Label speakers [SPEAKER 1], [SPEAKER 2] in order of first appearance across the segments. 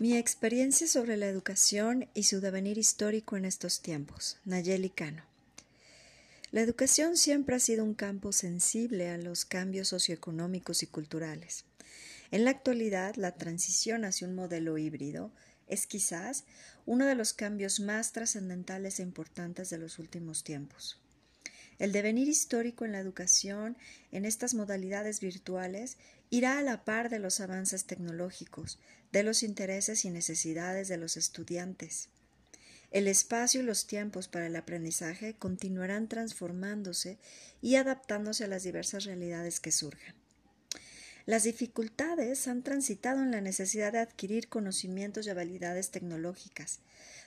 [SPEAKER 1] Mi experiencia sobre la educación y su devenir histórico en estos tiempos. Nayeli Cano. La educación siempre ha sido un campo sensible a los cambios socioeconómicos y culturales. En la actualidad, la transición hacia un modelo híbrido es quizás uno de los cambios más trascendentales e importantes de los últimos tiempos. El devenir histórico en la educación en estas modalidades virtuales irá a la par de los avances tecnológicos, de los intereses y necesidades de los estudiantes. El espacio y los tiempos para el aprendizaje continuarán transformándose y adaptándose a las diversas realidades que surjan. Las dificultades han transitado en la necesidad de adquirir conocimientos y habilidades tecnológicas,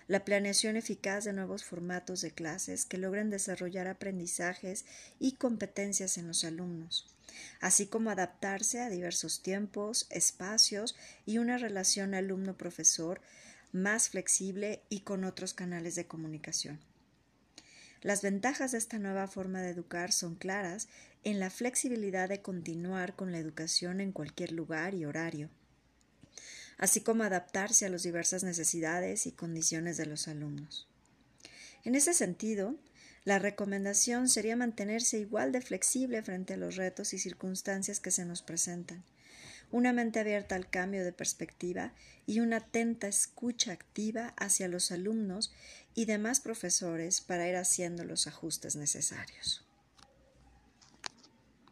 [SPEAKER 1] la planeación eficaz de nuevos formatos de clases que logren desarrollar aprendizajes y competencias en los alumnos, así como adaptarse a diversos tiempos, espacios y una relación alumno-profesor más flexible y con otros canales de comunicación. Las ventajas de esta nueva forma de educar son claras en la flexibilidad de continuar con la educación en cualquier lugar y horario así como adaptarse a las diversas necesidades y condiciones de los alumnos. En ese sentido, la recomendación sería mantenerse igual de flexible frente a los retos y circunstancias que se nos presentan, una mente abierta al cambio de perspectiva y una atenta escucha activa hacia los alumnos y demás profesores para ir haciendo los ajustes necesarios.